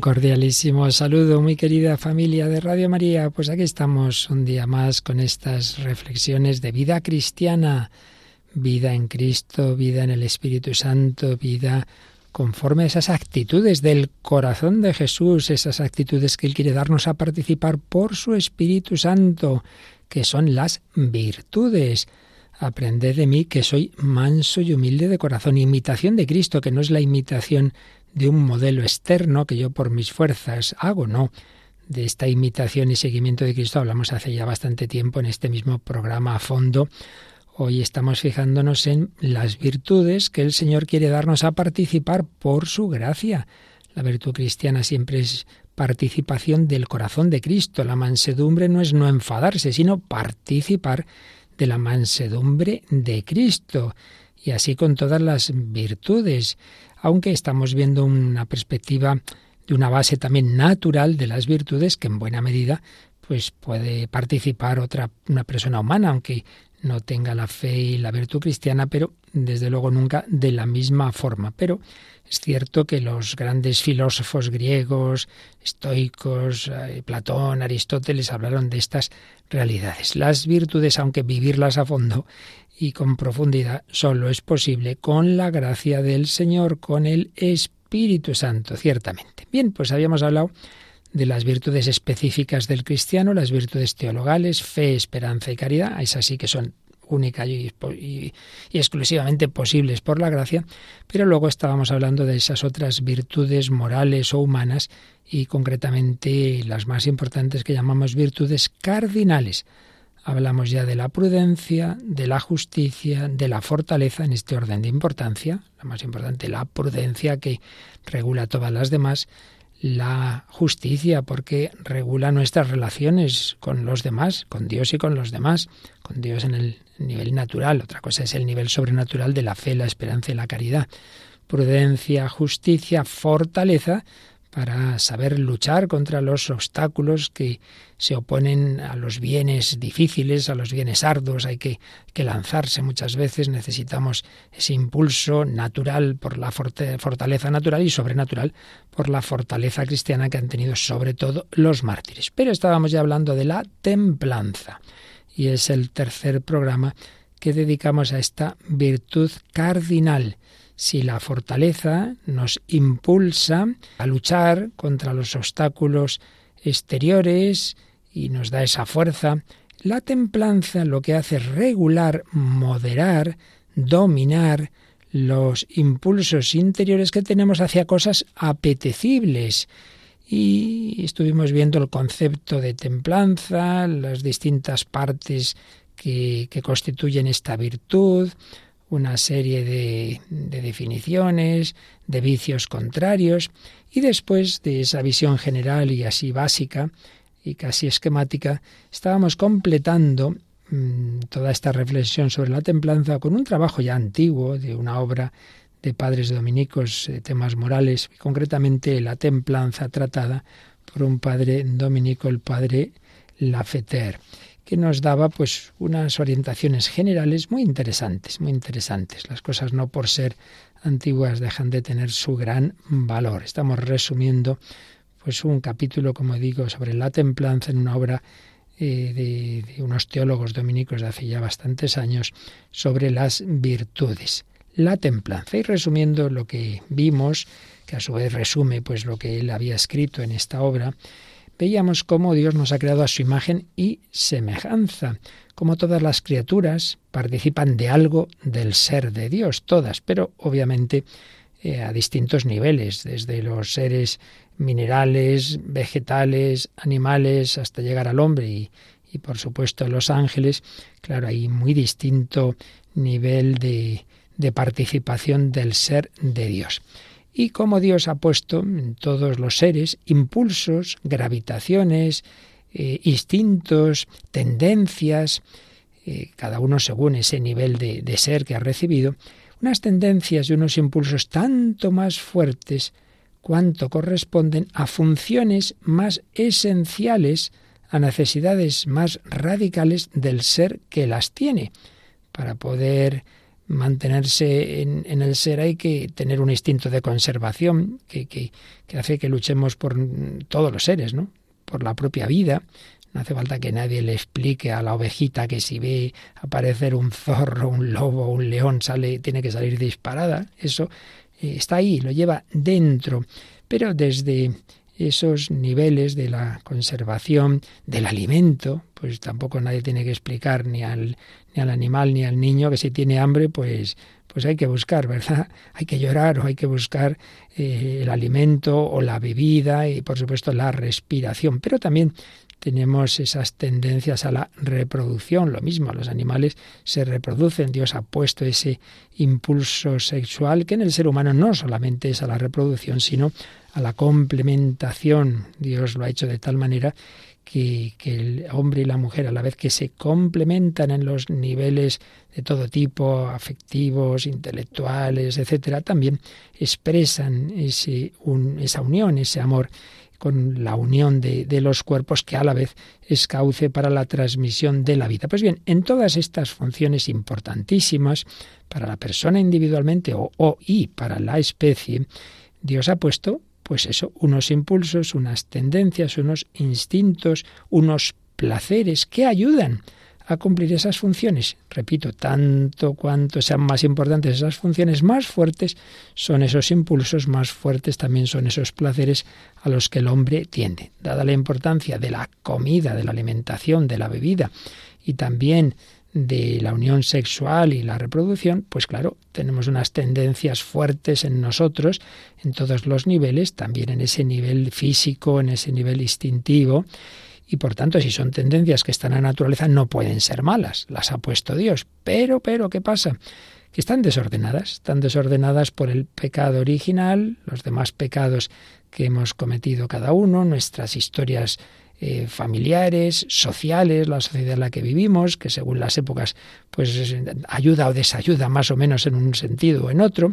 Cordialísimo saludo, muy querida familia de Radio María. Pues aquí estamos un día más con estas reflexiones de vida cristiana, vida en Cristo, vida en el Espíritu Santo, vida conforme a esas actitudes del corazón de Jesús, esas actitudes que Él quiere darnos a participar por su Espíritu Santo, que son las virtudes. Aprended de mí que soy manso y humilde de corazón, imitación de Cristo, que no es la imitación de un modelo externo que yo por mis fuerzas hago, no. De esta imitación y seguimiento de Cristo hablamos hace ya bastante tiempo en este mismo programa a fondo. Hoy estamos fijándonos en las virtudes que el Señor quiere darnos a participar por su gracia. La virtud cristiana siempre es participación del corazón de Cristo. La mansedumbre no es no enfadarse, sino participar de la mansedumbre de Cristo. Y así con todas las virtudes, aunque estamos viendo una perspectiva de una base también natural de las virtudes que en buena medida pues puede participar otra una persona humana, aunque no tenga la fe y la virtud cristiana, pero desde luego nunca de la misma forma. Pero es cierto que los grandes filósofos griegos, estoicos, eh, Platón, Aristóteles, hablaron de estas realidades. Las virtudes, aunque vivirlas a fondo y con profundidad, solo es posible con la gracia del Señor, con el Espíritu Santo, ciertamente. Bien, pues habíamos hablado de las virtudes específicas del cristiano, las virtudes teologales, fe, esperanza y caridad, esas sí que son únicas y, y, y, exclusivamente posibles por la gracia, pero luego estábamos hablando de esas otras virtudes morales o humanas y concretamente las más importantes que llamamos virtudes cardinales. Hablamos ya de la prudencia, de la justicia, de la fortaleza en este orden de importancia, la más importante, la prudencia que regula todas las demás, la justicia, porque regula nuestras relaciones con los demás, con Dios y con los demás, con Dios en el nivel natural, otra cosa es el nivel sobrenatural de la fe, la esperanza y la caridad. Prudencia, justicia, fortaleza, para saber luchar contra los obstáculos que se oponen a los bienes difíciles, a los bienes arduos. Hay que, que lanzarse muchas veces, necesitamos ese impulso natural por la fortaleza natural y sobrenatural por la fortaleza cristiana que han tenido sobre todo los mártires. Pero estábamos ya hablando de la templanza y es el tercer programa que dedicamos a esta virtud cardinal si la fortaleza nos impulsa a luchar contra los obstáculos exteriores y nos da esa fuerza, la templanza lo que hace es regular, moderar, dominar los impulsos interiores que tenemos hacia cosas apetecibles. Y estuvimos viendo el concepto de templanza, las distintas partes que, que constituyen esta virtud, una serie de, de, definiciones, de vicios contrarios, y después de esa visión general y así básica y casi esquemática, estábamos completando mmm, toda esta reflexión sobre la templanza con un trabajo ya antiguo de una obra de padres dominicos, de temas morales, y concretamente la templanza tratada por un padre dominico, el padre Lafeter que nos daba pues unas orientaciones generales muy interesantes, muy interesantes. Las cosas no por ser antiguas dejan de tener su gran valor. Estamos resumiendo pues un capítulo, como digo, sobre la templanza en una obra eh, de, de unos teólogos dominicos de hace ya bastantes años sobre las virtudes. La templanza. Y resumiendo lo que vimos, que a su vez resume pues lo que él había escrito en esta obra, veíamos cómo Dios nos ha creado a su imagen y semejanza, como todas las criaturas participan de algo del ser de Dios, todas, pero obviamente eh, a distintos niveles, desde los seres minerales, vegetales, animales, hasta llegar al hombre y, y por supuesto los ángeles, claro, hay muy distinto nivel de, de participación del ser de Dios. Y como Dios ha puesto en todos los seres impulsos, gravitaciones, eh, instintos, tendencias, eh, cada uno según ese nivel de, de ser que ha recibido, unas tendencias y unos impulsos tanto más fuertes cuanto corresponden a funciones más esenciales, a necesidades más radicales del ser que las tiene. Para poder mantenerse en, el ser hay que tener un instinto de conservación que, que, que, hace que luchemos por todos los seres, ¿no? por la propia vida. No hace falta que nadie le explique a la ovejita que si ve aparecer un zorro, un lobo, un león, sale, tiene que salir disparada. Eso eh, está ahí, lo lleva dentro. Pero desde esos niveles de la conservación del alimento, pues tampoco nadie tiene que explicar ni al, ni al animal ni al niño que si tiene hambre, pues pues hay que buscar, ¿verdad? Hay que llorar o hay que buscar eh, el alimento o la bebida y por supuesto la respiración. Pero también tenemos esas tendencias a la reproducción. Lo mismo, los animales se reproducen. Dios ha puesto ese impulso sexual que en el ser humano no solamente es a la reproducción, sino a la complementación. Dios lo ha hecho de tal manera que, el hombre y la mujer, a la vez que se complementan en los niveles de todo tipo, afectivos, intelectuales, etcétera, también expresan ese, esa unión, ese amor con la unión de, de, los cuerpos que a la vez es cauce para la transmisión de la vida. Pues bien, en todas estas funciones importantísimas para la persona individualmente o, o y para la especie, Dios ha puesto, pues eso, unos impulsos, unas tendencias, unos instintos, unos placeres que ayudan a cumplir esas funciones. Repito, tanto cuanto sean más importantes esas funciones, más fuertes son esos impulsos, más fuertes también son esos placeres a los que el hombre tiende. Dada la importancia de la comida, de la alimentación, de la bebida y también de la unión sexual y la reproducción, pues claro, tenemos unas tendencias fuertes en nosotros, en todos los niveles, también en ese nivel físico, en ese nivel instintivo, y por tanto, si son tendencias que están en la naturaleza, no pueden ser malas, las ha puesto Dios. Pero, pero, ¿qué pasa? Que están desordenadas, están desordenadas por el pecado original, los demás pecados que hemos cometido cada uno, nuestras historias eh, familiares, sociales, la sociedad en la que vivimos, que según las épocas pues ayuda o desayuda más o menos en un sentido o en otro.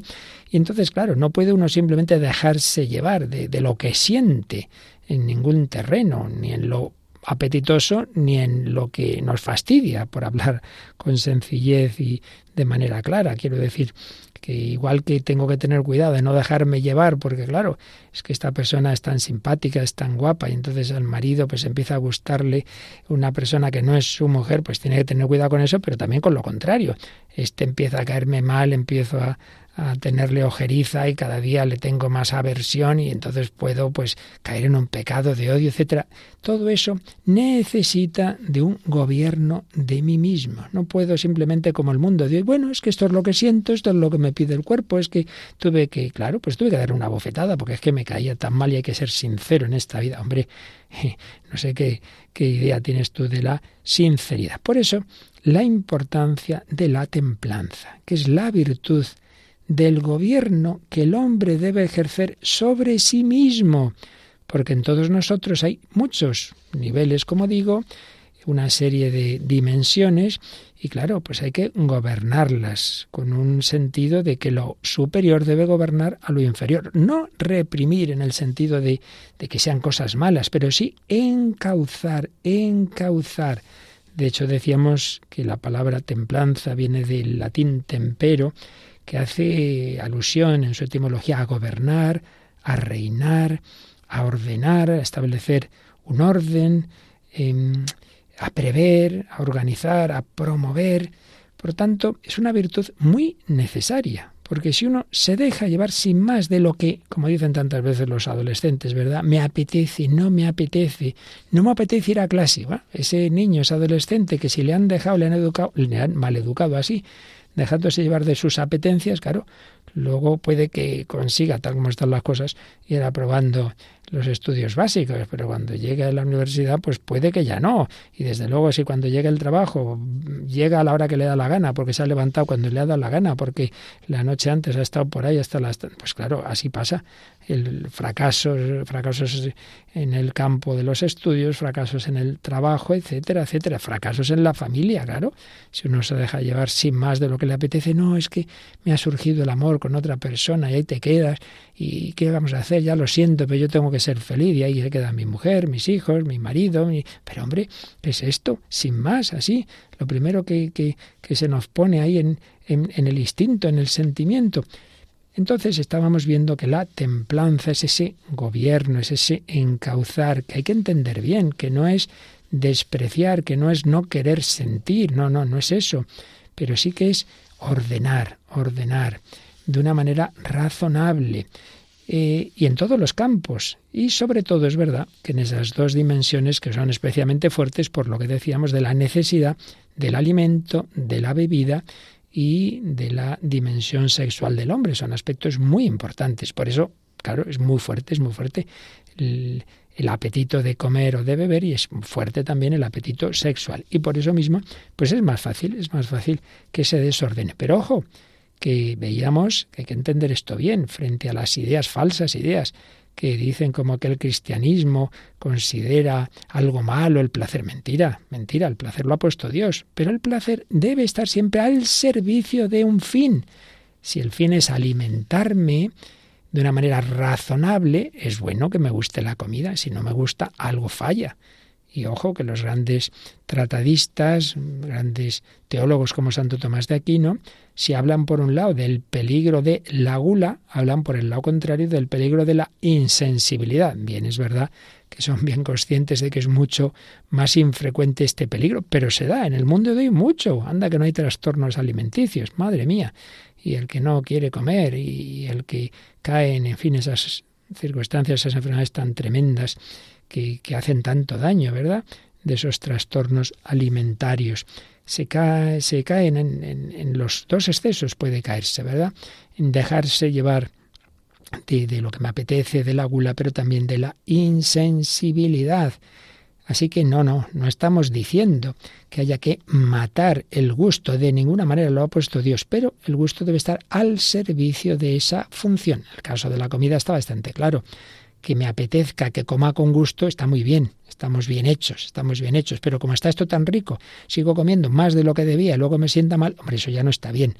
Y entonces, claro, no puede uno simplemente dejarse llevar de, de lo que siente en ningún terreno, ni en lo apetitoso ni en lo que nos fastidia, por hablar con sencillez y de manera clara. Quiero decir que igual que tengo que tener cuidado de no dejarme llevar, porque claro, es que esta persona es tan simpática, es tan guapa, y entonces al marido pues empieza a gustarle una persona que no es su mujer, pues tiene que tener cuidado con eso, pero también con lo contrario. Este empieza a caerme mal, empiezo a, a tenerle ojeriza y cada día le tengo más aversión y entonces puedo pues caer en un pecado de odio, etcétera. Todo eso necesita de un gobierno de mí mismo. No puedo simplemente como el mundo decir, bueno, es que esto es lo que siento, esto es lo que me pide el cuerpo, es que tuve que, claro, pues tuve que dar una bofetada porque es que me caía tan mal y hay que ser sincero en esta vida. Hombre, no sé qué, qué idea tienes tú de la sinceridad. Por eso, la importancia de la templanza, que es la virtud del gobierno que el hombre debe ejercer sobre sí mismo, porque en todos nosotros hay muchos niveles, como digo, una serie de dimensiones y claro, pues hay que gobernarlas con un sentido de que lo superior debe gobernar a lo inferior, no reprimir en el sentido de, de que sean cosas malas, pero sí encauzar, encauzar. De hecho, decíamos que la palabra templanza viene del latín tempero, que hace alusión en su etimología a gobernar, a reinar, a ordenar, a establecer un orden, em, a prever, a organizar, a promover. Por tanto, es una virtud muy necesaria, porque si uno se deja llevar sin más de lo que, como dicen tantas veces los adolescentes, ¿verdad? Me apetece, no me apetece, no me apetece ir a clase. ese niño, ese adolescente que si le han dejado, le han educado, le han maleducado así, dejándose llevar de sus apetencias, claro, luego puede que consiga, tal como están las cosas, ir aprobando los estudios básicos, pero cuando llegue a la universidad, pues puede que ya no. Y desde luego, si cuando llegue el trabajo, llega a la hora que le da la gana, porque se ha levantado cuando le ha dado la gana, porque la noche antes ha estado por ahí hasta las... Pues claro, así pasa. El fracaso, fracasos en el campo de los estudios, fracasos en el trabajo, etcétera, etcétera. Fracasos en la familia, claro. Si uno se deja llevar sin más de lo que le apetece, no, es que me ha surgido el amor con otra persona y ahí te quedas. ¿Y qué vamos a hacer? Ya lo siento, pero yo tengo que ser feliz y ahí se queda mi mujer, mis hijos, mi marido. Pero hombre, ¿qué es esto? Sin más, así. Lo primero que, que, que se nos pone ahí en, en el instinto, en el sentimiento. Entonces estábamos viendo que la templanza es ese gobierno, es ese encauzar, que hay que entender bien, que no es despreciar, que no es no querer sentir, no, no, no es eso, pero sí que es ordenar, ordenar de una manera razonable eh, y en todos los campos. Y sobre todo es verdad que en esas dos dimensiones que son especialmente fuertes por lo que decíamos de la necesidad del alimento, de la bebida y de la dimensión sexual del hombre. Son aspectos muy importantes. Por eso, claro, es muy fuerte, es muy fuerte el, el, apetito de comer o de beber y es fuerte también el apetito sexual. Y por eso mismo, pues es más fácil, es más fácil que se desordene. Pero ojo, que veíamos que hay que entender esto bien frente a las ideas, falsas ideas que dicen como que el cristianismo considera algo malo el placer. Mentira, mentira, el placer lo ha puesto Dios, pero el placer debe estar siempre al servicio de un fin. Si el fin es alimentarme de una manera razonable, es bueno que me guste la comida, si no me gusta, algo falla. Y ojo que los grandes tratadistas, grandes teólogos como Santo Tomás de Aquino, si hablan por un lado del peligro de la gula, hablan por el lado contrario del peligro de la insensibilidad. Bien, es verdad que son bien conscientes de que es mucho más infrecuente este peligro, pero se da en el mundo de hoy mucho. Anda que no hay trastornos alimenticios, madre mía. Y el que no quiere comer y el que cae en, fin, esas circunstancias, esas enfermedades tan tremendas que, que hacen tanto daño, ¿verdad? De esos trastornos alimentarios se, cae, se caen en, en, en, los dos excesos, puede caerse, ¿verdad? En dejarse llevar de, de, lo que me apetece, de la gula, pero también de la insensibilidad. Así que no, no, no estamos diciendo que haya que matar el gusto, de ninguna manera lo ha puesto Dios, pero el gusto debe estar al servicio de esa función. El caso de la comida está bastante claro que me apetezca, que coma con gusto, está muy bien, estamos bien hechos, estamos bien hechos, pero como está esto tan rico, sigo comiendo más de lo que debía y luego me sienta mal, hombre, eso ya no está bien.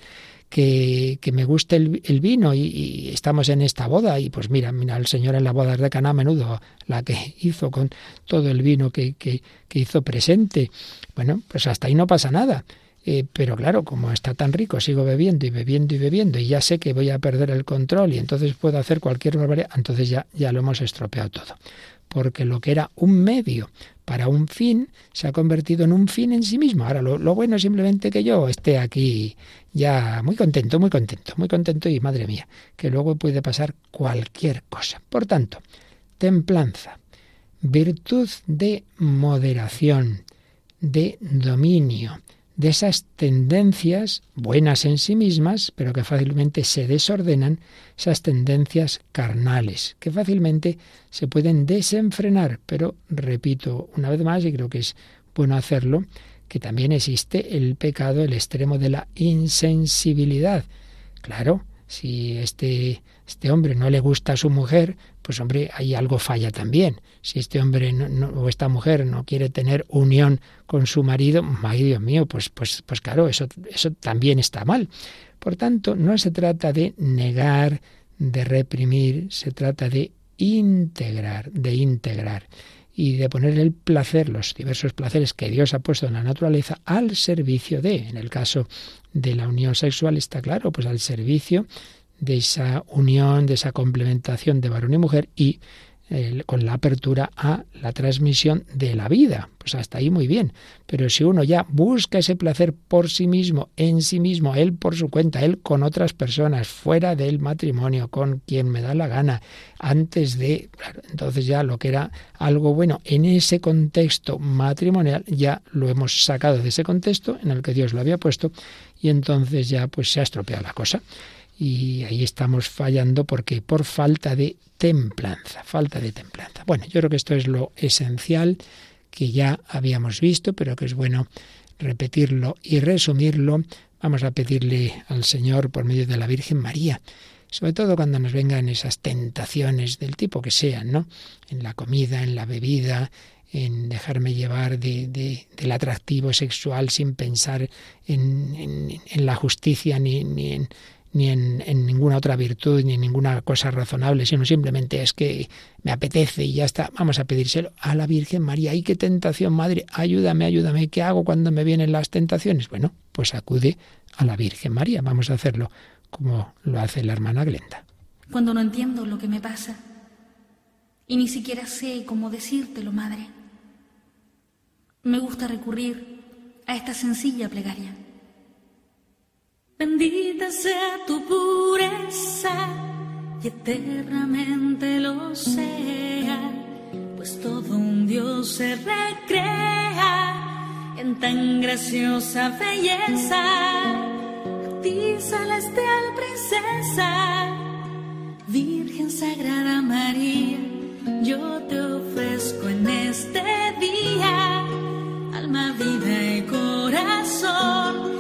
Que, que me guste el, el vino y, estamos en esta boda y pues mira, mira, el Señor en la boda de Caná menudo, la que hizo con todo el vino que, que, que hizo presente, bueno, pues hasta ahí no pasa nada. Eh, pero claro, como está tan rico, sigo bebiendo y bebiendo y bebiendo y ya sé que voy a perder el control y entonces puedo hacer cualquier barbaridad, entonces ya, ya lo hemos estropeado todo. Porque lo que era un medio para un fin se ha convertido en un fin en sí mismo. Ahora, lo, lo bueno es simplemente que yo esté aquí ya muy contento, muy contento, muy contento y madre mía, que luego puede pasar cualquier cosa. Por tanto, templanza, virtud de moderación, de dominio, de esas tendencias buenas en sí mismas, pero que fácilmente se desordenan, esas tendencias carnales, que fácilmente se pueden desenfrenar, pero repito una vez más, y creo que es bueno hacerlo, que también existe el pecado, el extremo de la insensibilidad. Claro, si este, este hombre no le gusta a su mujer, pues hombre, ahí algo falla también. Si este hombre o esta mujer no quiere tener unión con su marido, ay Dios mío, pues, pues, pues claro, eso, eso también está mal. Por tanto, no se trata de negar, de reprimir, se trata de integrar, de integrar y de poner el placer, los diversos placeres que Dios ha puesto en la naturaleza al servicio de, en el caso de la unión sexual está claro, pues al servicio de esa unión, de esa complementación de varón y mujer y eh, con la apertura a la transmisión de la vida. Pues hasta ahí muy bien. Pero si uno ya busca ese placer por sí mismo, en sí mismo, él por su cuenta, él con otras personas, fuera del matrimonio, con quien me da la gana, antes de... Entonces ya lo que era algo bueno en ese contexto matrimonial, ya lo hemos sacado de ese contexto en el que Dios lo había puesto y entonces ya pues se ha estropeado la cosa. Y ahí estamos fallando porque por falta de templanza, falta de templanza. Bueno, yo creo que esto es lo esencial que ya habíamos visto, pero que es bueno repetirlo y resumirlo. Vamos a pedirle al Señor por medio de la Virgen María, sobre todo cuando nos vengan esas tentaciones del tipo que sean, ¿no? En la comida, en la bebida, en dejarme llevar de, del atractivo sexual sin pensar en, en, la justicia ni, ni en ni en, ninguna otra virtud, ni en ninguna cosa razonable, sino simplemente es que me apetece y ya está. Vamos a pedírselo a la Virgen María. ¡Ay, qué tentación, Madre! Ayúdame, ayúdame. ¿Qué hago cuando me vienen las tentaciones? Bueno, pues acude a la Virgen María. Vamos a hacerlo como lo hace la hermana Glenda. Cuando no entiendo lo que me pasa y ni siquiera sé cómo decírtelo, Madre, me gusta recurrir a esta sencilla plegaria. Bendita sea tu pureza y eternamente lo sea, pues todo un Dios se recrea en tan graciosa belleza. A ti, celestial princesa, Virgen Sagrada María, yo te ofrezco en este día alma, vida y corazón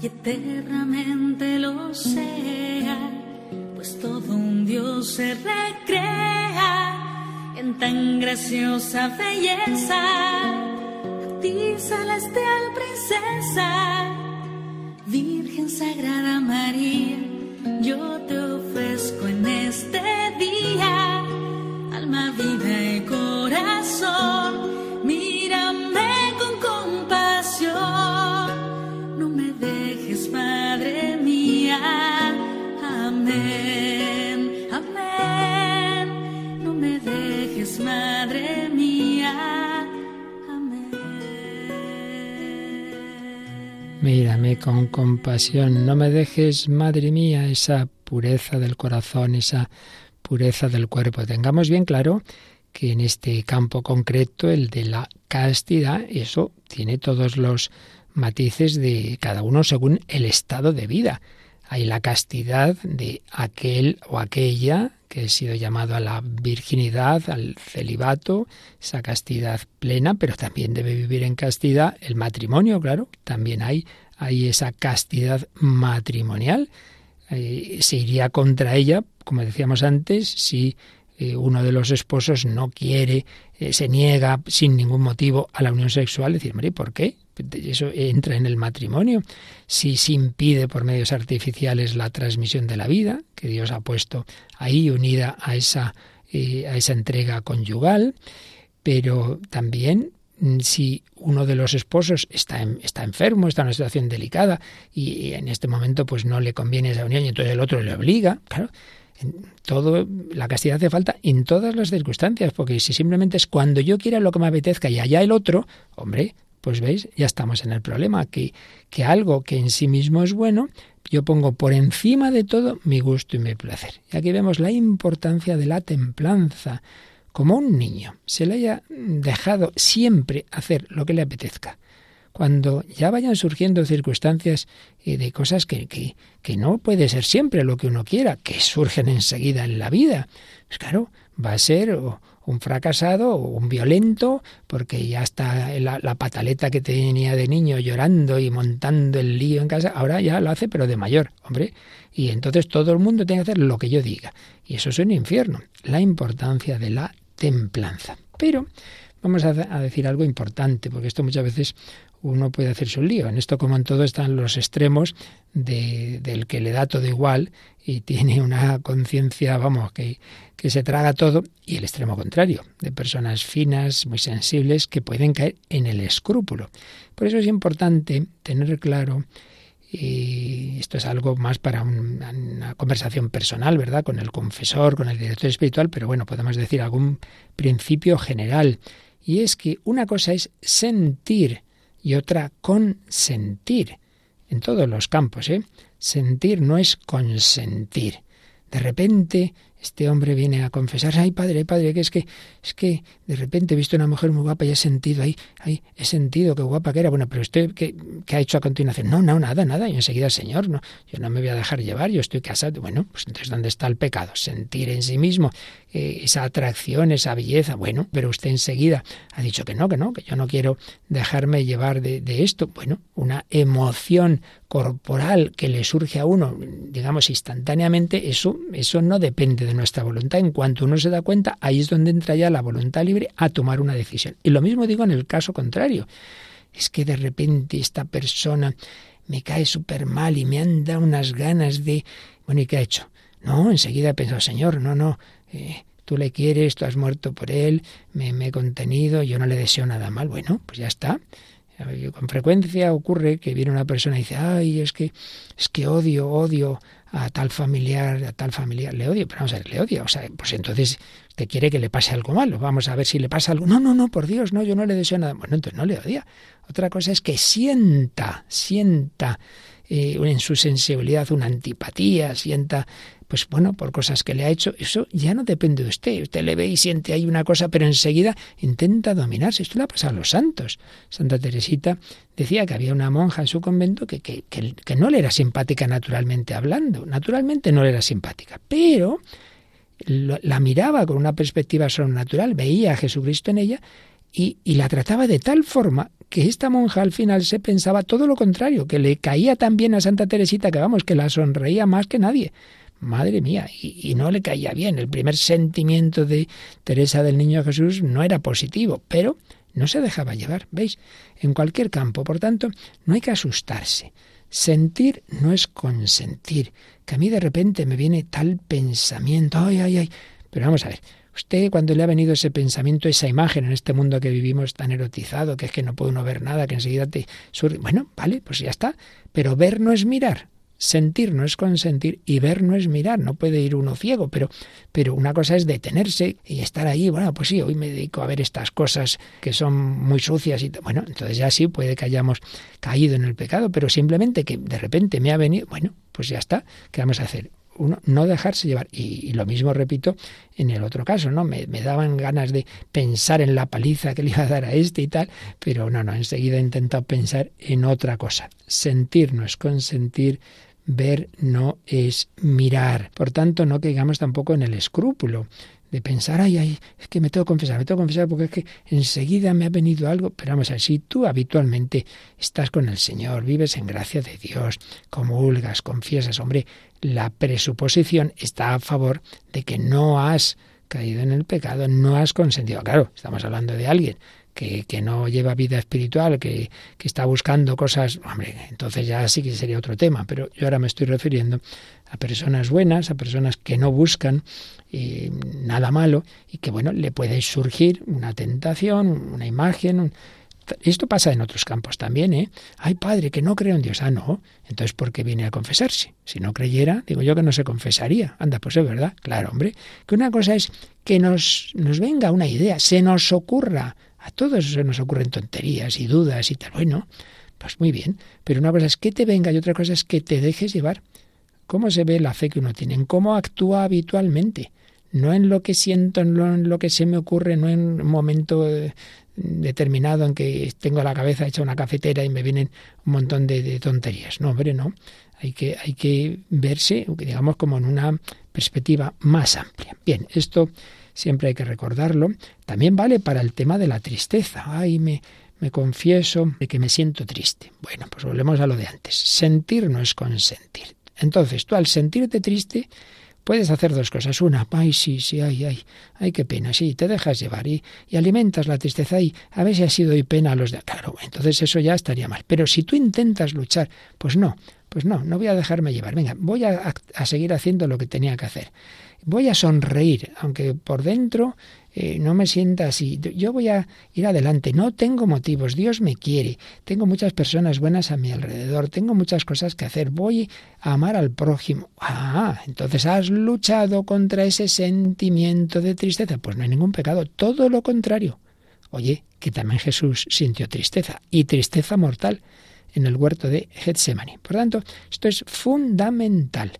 y eternamente lo sea, pues todo un Dios se recrea en tan graciosa belleza ti, celestial princesa, Virgen Sagrada María, yo te ofrezco en este día alma, vida y corazón. Amén, amén. No me dejes, Madre mía. Mírame con compasión, no me dejes, Madre mía, esa pureza del corazón, esa pureza del cuerpo. Tengamos bien claro que en este campo concreto, el de la castidad, eso tiene todos los matices de cada uno según el estado de vida. Hay la castidad de aquel o aquella que ha sido llamado a la virginidad, al celibato, esa castidad plena, pero también debe vivir en castidad el matrimonio, claro, también hay, hay esa castidad matrimonial. Eh, se iría contra ella, como decíamos antes, si eh, uno de los esposos no quiere, eh, se niega sin ningún motivo a la unión sexual, decir, ¿por qué? Eso entra en el matrimonio. Si se impide por medios artificiales la transmisión de la vida, que Dios ha puesto ahí unida a esa, eh, a esa entrega conyugal, pero también mm, si uno de los esposos está, está enfermo, está en una situación delicada y, en este momento pues no le conviene esa unión y entonces el otro le obliga, claro, todo la castidad hace falta en todas las circunstancias, porque si simplemente es cuando yo quiera lo que me apetezca y allá el otro, hombre, pues veis, ya estamos en el problema, que, que algo que en sí mismo es bueno, yo pongo por encima de todo mi gusto y mi placer. Y aquí vemos la importancia de la templanza. Como un niño se le haya dejado siempre hacer lo que le apetezca, cuando ya vayan surgiendo circunstancias de cosas que, que, que, no puede ser siempre lo que uno quiera, que surgen enseguida en la vida, pues claro, va a ser un fracasado un violento, porque ya está la, la, pataleta que tenía de niño llorando y montando el lío en casa, ahora ya lo hace, pero de mayor, hombre. Y entonces todo el mundo tiene que hacer lo que yo diga. Y eso es un infierno. La importancia de la templanza. Pero vamos a, decir algo importante, porque esto muchas veces uno puede hacerse un lío. En esto, como en todo, están los extremos de, del que le da todo igual y tiene una conciencia, vamos, que, que se traga todo, y el extremo contrario, de personas finas, muy sensibles, que pueden caer en el escrúpulo. Por eso es importante tener claro y esto es algo más para una conversación personal, ¿verdad? Con el confesor, con el director espiritual, pero bueno, podemos decir algún principio general Y es que una cosa es sentir y otra consentir. En todos los campos, ¿eh? Sentir no es consentir. De repente este hombre viene a confesar, ay padre, padre, que es que es que de repente he visto una mujer muy guapa y he sentido ahí, ahí, he sentido qué guapa que era. Bueno, pero usted qué, qué ha hecho a continuación? No, no, nada, nada. Y enseguida, Señor, no, yo no me voy a dejar llevar, yo estoy casado. Bueno, pues entonces ¿dónde está el pecado? Sentir en sí mismo eh, esa atracción, esa belleza. Bueno, pero usted enseguida ha dicho que no, que no, que yo no quiero dejarme llevar de, esto. Bueno, una emoción corporal que le surge a uno, digamos, instantáneamente, eso, eso no depende de nuestra voluntad. En cuanto uno se da cuenta, ahí es donde entra ya la voluntad libre a tomar una decisión. Y lo mismo digo en el caso contrario. Es que de repente esta persona me cae súper mal y me han dado unas ganas de... Bueno, ¿y qué ha hecho? No, enseguida he pensado, Señor, no, no, eh, tú le quieres, tú has muerto por él, me, me he contenido, yo no le deseo nada mal. Bueno, pues ya está. Con frecuencia ocurre que viene una persona y dice, ay, es que, es que odio, odio a tal familiar, a tal familiar, le odio, pero vamos a ver, le odio, o sea, pues entonces te quiere que le pase algo malo, vamos a ver si le pasa algo, no, no, no, por Dios, no, yo no le deseo nada, bueno, entonces no le odia. Otra cosa es que sienta, sienta eh, en su sensibilidad una antipatía, sienta pues bueno, por cosas que le ha hecho, eso ya no depende de usted. Usted le ve y siente ahí una cosa, pero enseguida intenta dominarse. Esto le ha pasado a los santos. Santa Teresita decía que había una monja en su convento que, que, que, no le era simpática naturalmente hablando. Naturalmente no le era simpática, pero la miraba con una perspectiva sobrenatural, veía a Jesucristo en ella y, y, la trataba de tal forma que esta monja al final se pensaba todo lo contrario, que le caía tan bien a Santa Teresita que vamos, que la sonreía más que nadie. Madre mía, y, no le caía bien. El primer sentimiento de Teresa del Niño Jesús no era positivo, pero no se dejaba llevar, ¿veis? En cualquier campo, por tanto, no hay que asustarse. Sentir no es consentir, que a mí de repente me viene tal pensamiento, ay, ay, ay. Pero vamos a ver, usted cuando le ha venido ese pensamiento, esa imagen en este mundo que vivimos tan erotizado, que es que no puede uno ver nada, que enseguida te surge, bueno, vale, pues ya está, pero ver no es mirar, Sentir no es consentir y ver no es mirar, no puede ir uno ciego, pero, pero una cosa es detenerse y estar ahí, bueno, pues sí, hoy me dedico a ver estas cosas que son muy sucias y bueno, entonces ya sí puede que hayamos caído en el pecado, pero simplemente que de repente me ha venido, bueno, pues ya está, ¿qué vamos a hacer? Uno, no dejarse llevar. Y, lo mismo repito en el otro caso, ¿no? Me, me, daban ganas de pensar en la paliza que le iba a dar a este y tal, pero no, no, enseguida he intentado pensar en otra cosa. Sentir no es consentir, Ver no es mirar. Por tanto, no caigamos tampoco en el escrúpulo de pensar, ay, ay, es que me tengo que confesar, me tengo que confesar porque es que enseguida me ha venido algo. Pero vamos a ver, si tú habitualmente estás con el Señor, vives en gracia de Dios, comulgas, confiesas, hombre, la presuposición está a favor de que no has caído en el pecado, no has consentido. Claro, estamos hablando de alguien que, que, no lleva vida espiritual, que, que, está buscando cosas, hombre, entonces ya sí que sería otro tema, pero yo ahora me estoy refiriendo a personas buenas, a personas que no buscan eh, nada malo y que, bueno, le puede surgir una tentación, una imagen, esto pasa en otros campos también, ¿eh? Ay, padre, que no creo en Dios. Ah, no. Entonces, ¿por qué viene a confesarse? Si no creyera, digo yo que no se confesaría. Anda, pues es verdad. Claro, hombre. Que una cosa es que nos, nos venga una idea, se nos ocurra. A todos se nos ocurren tonterías y dudas y tal. Bueno, pues muy bien. Pero una cosa es que te venga y otra cosa es que te dejes llevar. ¿Cómo se ve la fe que uno tiene? ¿En cómo actúa habitualmente? No en lo que siento, en lo que se me ocurre, no en un momento eh, determinado en que tengo la cabeza hecha una cafetera y me vienen un montón de, tonterías. No, hombre, no. Hay que, hay que verse, digamos, como en una perspectiva más amplia. Bien, esto siempre hay que recordarlo. También vale para el tema de la tristeza. Ay, me, me confieso de que me siento triste. Bueno, pues volvemos a lo de antes. Sentir no es consentir. Entonces, tú al sentirte triste, Puedes hacer dos cosas. Una, ay, sí, sí, ay, ay, ay, qué pena, sí, te dejas llevar y, y alimentas la tristeza y a ver si ha sido pena a los de... Claro, entonces eso ya estaría mal. Pero si tú intentas luchar, pues no, pues no, no voy a dejarme llevar. Venga, voy a, a seguir haciendo lo que tenía que hacer. Voy a sonreír, aunque por dentro eh, no me sienta así. Yo voy a ir adelante. No tengo motivos. Dios me quiere. Tengo muchas personas buenas a mi alrededor. Tengo muchas cosas que hacer. Voy a amar al prójimo. Ah, entonces has luchado contra ese sentimiento de tristeza. Pues no hay ningún pecado. Todo lo contrario. Oye, que también Jesús sintió tristeza, y tristeza mortal en el huerto de Getsemaní. Por tanto, esto es fundamental.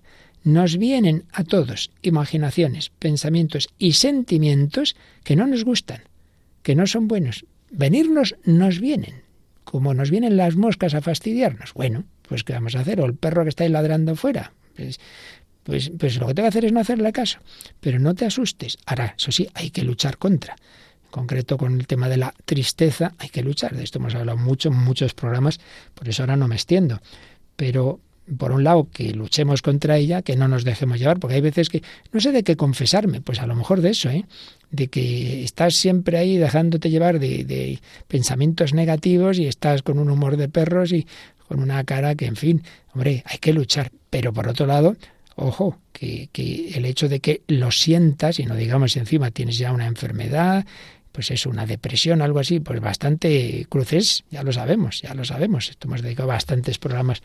Nos vienen a todos imaginaciones, pensamientos y sentimientos que no nos gustan, que no son buenos. Venirnos nos vienen, como nos vienen las moscas a fastidiarnos. Bueno, pues ¿qué vamos a hacer? O el perro que está ahí ladrando fuera. Pues, pues, pues lo que tengo que hacer es no hacerle caso. Pero no te asustes. Ahora, eso sí, hay que luchar contra concreto con el tema de la tristeza, hay que luchar. De esto hemos hablado mucho en muchos programas, por eso ahora no me extiendo. Pero por un lado, que luchemos contra ella, que no nos dejemos llevar, porque hay veces que no sé de qué confesarme, pues a lo mejor de eso, ¿eh? de que estás siempre ahí dejándote llevar de, de pensamientos negativos y estás con un humor de perros y con una cara que, en fin, hombre, hay que luchar. Pero por otro lado, ojo, que, que el hecho de que lo sientas y no digamos encima tienes ya una enfermedad pues es una depresión, algo así, pues bastante cruces, ya lo sabemos, ya lo sabemos. Esto hemos dedicado bastantes programas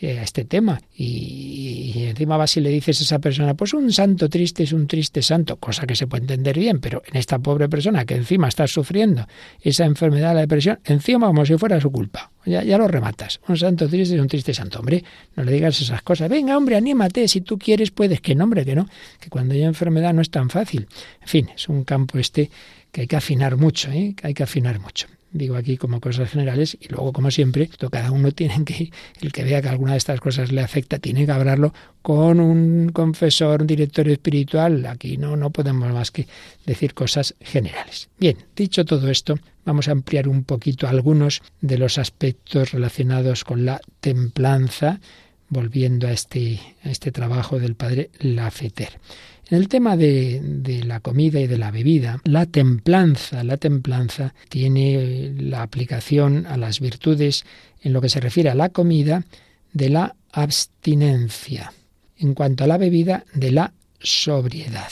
eh, a este tema. Y, y, encima vas y le dices a esa persona, pues un santo triste es un triste santo, cosa que se puede entender bien, pero en esta pobre persona que encima está sufriendo esa enfermedad, la depresión, encima como si fuera su culpa. Ya, ya lo rematas. Un santo triste es un triste santo. Hombre, no le digas esas cosas. Venga, hombre, anímate. Si tú quieres, puedes. Que no, hombre, que no. Que cuando hay enfermedad no es tan fácil. En fin, es un campo este que hay que afinar mucho, ¿eh? que hay que afinar mucho. Digo aquí como cosas generales y luego, como siempre, cada uno tiene que, el que vea que alguna de estas cosas le afecta, tiene que hablarlo con un confesor, un director espiritual. Aquí no, no podemos más que decir cosas generales. Bien, dicho todo esto, vamos a ampliar un poquito algunos de los aspectos relacionados con la templanza, volviendo a este, a este trabajo del padre Lafeter. En el tema de, de, la comida y de la bebida, la templanza, la templanza tiene la aplicación a las virtudes en lo que se refiere a la comida de la abstinencia. En cuanto a la bebida, de la sobriedad.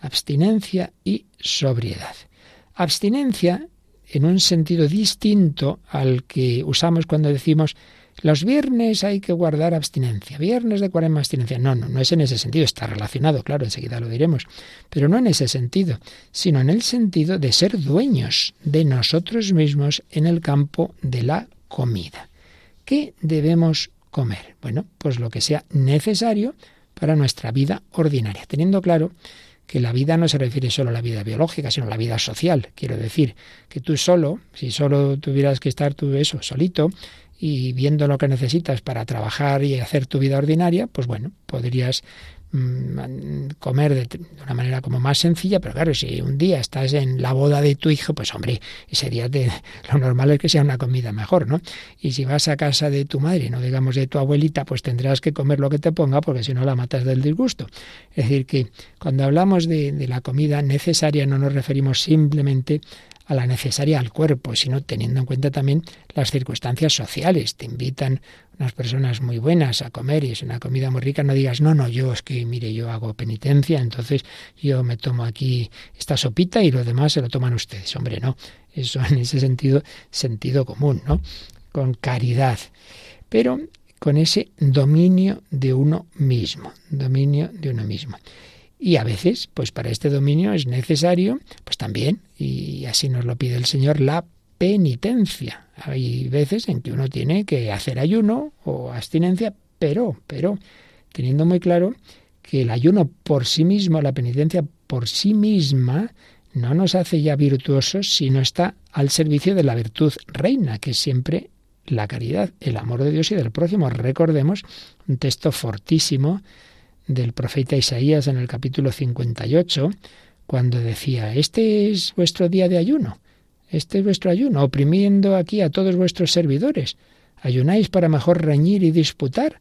Abstinencia y sobriedad. Abstinencia en un sentido distinto al que usamos cuando decimos los viernes hay que guardar abstinencia. Viernes de cuaresma abstinencia. No, no, no es en ese sentido. Está relacionado, claro, enseguida lo diremos. Pero no en ese sentido, sino en el sentido de ser dueños de nosotros mismos en el campo de la comida. ¿Qué debemos comer? Bueno, pues lo que sea necesario para nuestra vida ordinaria, teniendo claro que la vida no se refiere solo a la vida biológica, sino a la vida social. Quiero decir que tú solo, si solo tuvieras que estar tú eso, solito, y viendo lo que necesitas para trabajar y hacer tu vida ordinaria, pues bueno, podrías mm, comer de, una manera como más sencilla, pero claro, si un día estás en la boda de tu hijo, pues hombre, ese día te, lo normal es que sea una comida mejor, ¿no? Y si vas a casa de tu madre, no digamos de tu abuelita, pues tendrás que comer lo que te ponga, porque si no la matas del disgusto. Es decir, que cuando hablamos de, de la comida necesaria no nos referimos simplemente a la necesaria al cuerpo, sino teniendo en cuenta también las circunstancias sociales. Te invitan unas personas muy buenas a comer y es una comida muy rica, no digas, no, no, yo es que, mire, yo hago penitencia, entonces yo me tomo aquí esta sopita y lo demás se lo toman ustedes. Hombre, no, eso en ese sentido, sentido común, ¿no? Con caridad. Pero con ese dominio de uno mismo, dominio de uno mismo. Y a veces, pues para este dominio es necesario, pues también, y así nos lo pide el Señor, la penitencia. Hay veces en que uno tiene que hacer ayuno o abstinencia, pero, pero, teniendo muy claro que el ayuno por sí mismo, la penitencia por sí misma, no nos hace ya virtuosos si no está al servicio de la virtud reina, que es siempre la caridad, el amor de Dios y del prójimo. Recordemos un texto fortísimo del profeta Isaías en el capítulo 58, cuando decía, este es vuestro día de ayuno, este es vuestro ayuno, oprimiendo aquí a todos vuestros servidores. ¿Ayunáis para mejor reñir y disputar?